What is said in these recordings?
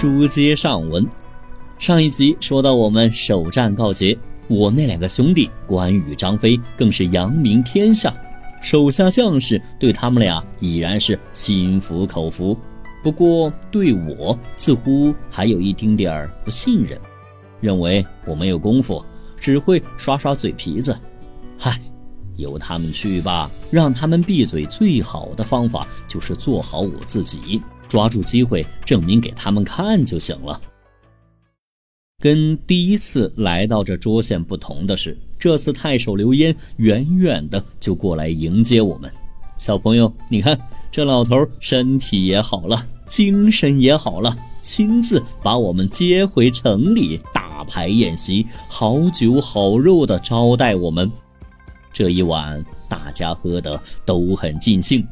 书接上文，上一集说到我们首战告捷，我那两个兄弟关羽、张飞更是扬名天下，手下将士对他们俩已然是心服口服，不过对我似乎还有一丁点儿不信任，认为我没有功夫，只会耍耍嘴皮子。嗨，由他们去吧，让他们闭嘴。最好的方法就是做好我自己。抓住机会证明给他们看就行了。跟第一次来到这涿县不同的是，这次太守刘焉远远的就过来迎接我们。小朋友，你看这老头身体也好了，精神也好了，亲自把我们接回城里，大排宴席，好酒好肉的招待我们。这一晚大家喝的都很尽兴。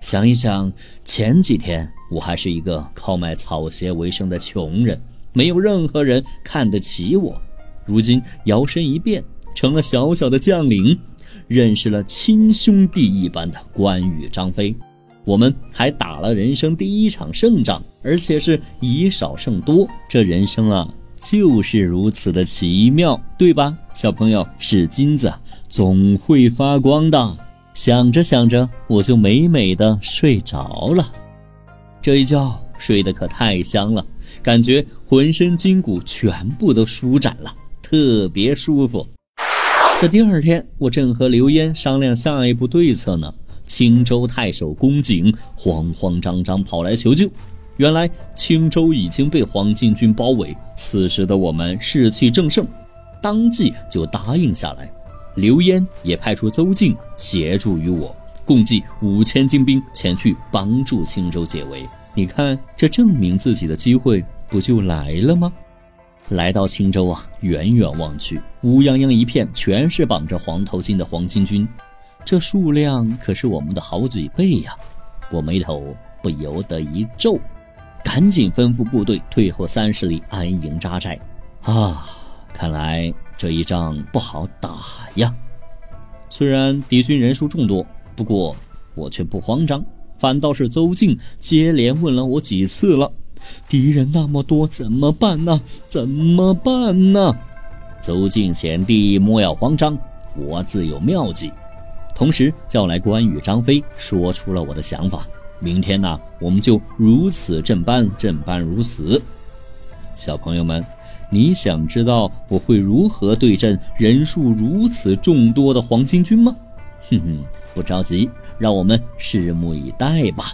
想一想，前几天我还是一个靠卖草鞋为生的穷人，没有任何人看得起我。如今摇身一变，成了小小的将领，认识了亲兄弟一般的关羽、张飞。我们还打了人生第一场胜仗，而且是以少胜多。这人生啊，就是如此的奇妙，对吧？小朋友，是金子，总会发光的。想着想着，我就美美的睡着了。这一觉睡得可太香了，感觉浑身筋骨全部都舒展了，特别舒服。这第二天，我正和刘焉商量下一步对策呢。青州太守公瑾慌慌张张跑来求救，原来青州已经被黄巾军包围。此时的我们士气正盛，当即就答应下来。刘焉也派出邹靖协助于我，共计五千精兵前去帮助青州解围。你看，这证明自己的机会不就来了吗？来到青州啊，远远望去，乌泱泱一片，全是绑着黄头巾的黄巾军，这数量可是我们的好几倍呀！我眉头不由得一皱，赶紧吩咐部队退后三十里安营扎寨。啊，看来。这一仗不好打呀！虽然敌军人数众多，不过我却不慌张，反倒是邹靖接连问了我几次了：“敌人那么多，怎么办呢？怎么办呢？”邹靖贤弟莫要慌张，我自有妙计。同时叫来关羽、张飞，说出了我的想法：明天呢，我们就如此这般，这般如此。小朋友们。你想知道我会如何对阵人数如此众多的黄巾军吗？哼哼，不着急，让我们拭目以待吧。